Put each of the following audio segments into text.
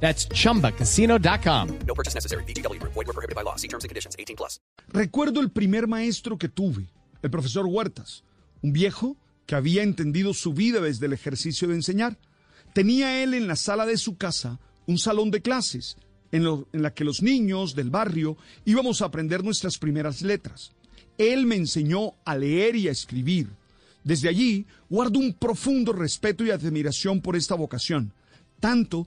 That's chumbacasino.com. No purchase necessary. BGW. Void were prohibited by law. See terms and conditions. 18 plus. Recuerdo el primer maestro que tuve, el profesor Huertas, un viejo que había entendido su vida desde el ejercicio de enseñar. Tenía él en la sala de su casa un salón de clases en, lo- en la que los niños del barrio íbamos a aprender nuestras primeras letras. Él me enseñó a leer y a escribir. Desde allí guardo un profundo respeto y admiración por esta vocación, tanto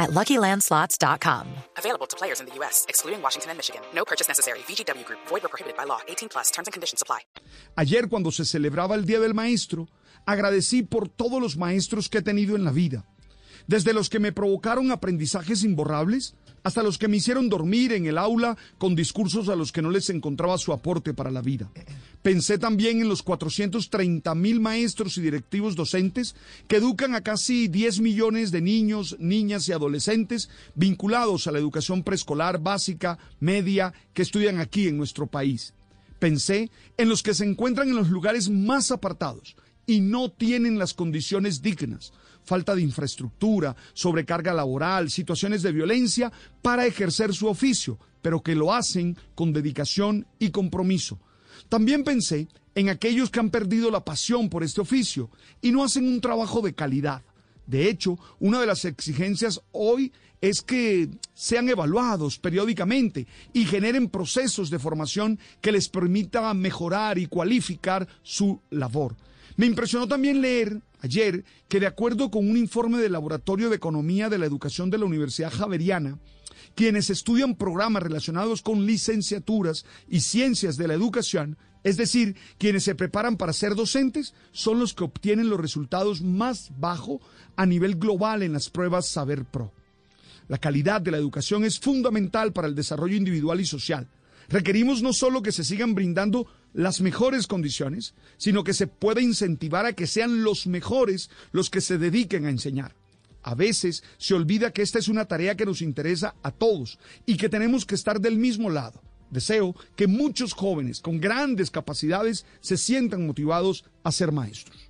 at LuckyLandSlots.com. Available to players in the U.S., excluding Washington and Michigan. No purchase necessary. VGW Group, void were prohibited by law. 18 plus terms and conditions apply. Ayer cuando se celebraba el Día del Maestro, agradecí por todos los maestros que he tenido en la vida, desde los que me provocaron aprendizajes imborrables hasta los que me hicieron dormir en el aula con discursos a los que no les encontraba su aporte para la vida. Pensé también en los 430 mil maestros y directivos docentes que educan a casi 10 millones de niños, niñas y adolescentes vinculados a la educación preescolar básica, media, que estudian aquí en nuestro país. Pensé en los que se encuentran en los lugares más apartados y no tienen las condiciones dignas, falta de infraestructura, sobrecarga laboral, situaciones de violencia para ejercer su oficio, pero que lo hacen con dedicación y compromiso. También pensé en aquellos que han perdido la pasión por este oficio y no hacen un trabajo de calidad. De hecho, una de las exigencias hoy es que sean evaluados periódicamente y generen procesos de formación que les permita mejorar y cualificar su labor. Me impresionó también leer ayer que de acuerdo con un informe del Laboratorio de Economía de la Educación de la Universidad Javeriana, quienes estudian programas relacionados con licenciaturas y ciencias de la educación, es decir, quienes se preparan para ser docentes, son los que obtienen los resultados más bajos a nivel global en las pruebas Saber Pro. La calidad de la educación es fundamental para el desarrollo individual y social. Requerimos no solo que se sigan brindando las mejores condiciones, sino que se pueda incentivar a que sean los mejores los que se dediquen a enseñar. A veces se olvida que esta es una tarea que nos interesa a todos y que tenemos que estar del mismo lado. Deseo que muchos jóvenes con grandes capacidades se sientan motivados a ser maestros.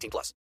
18 plus.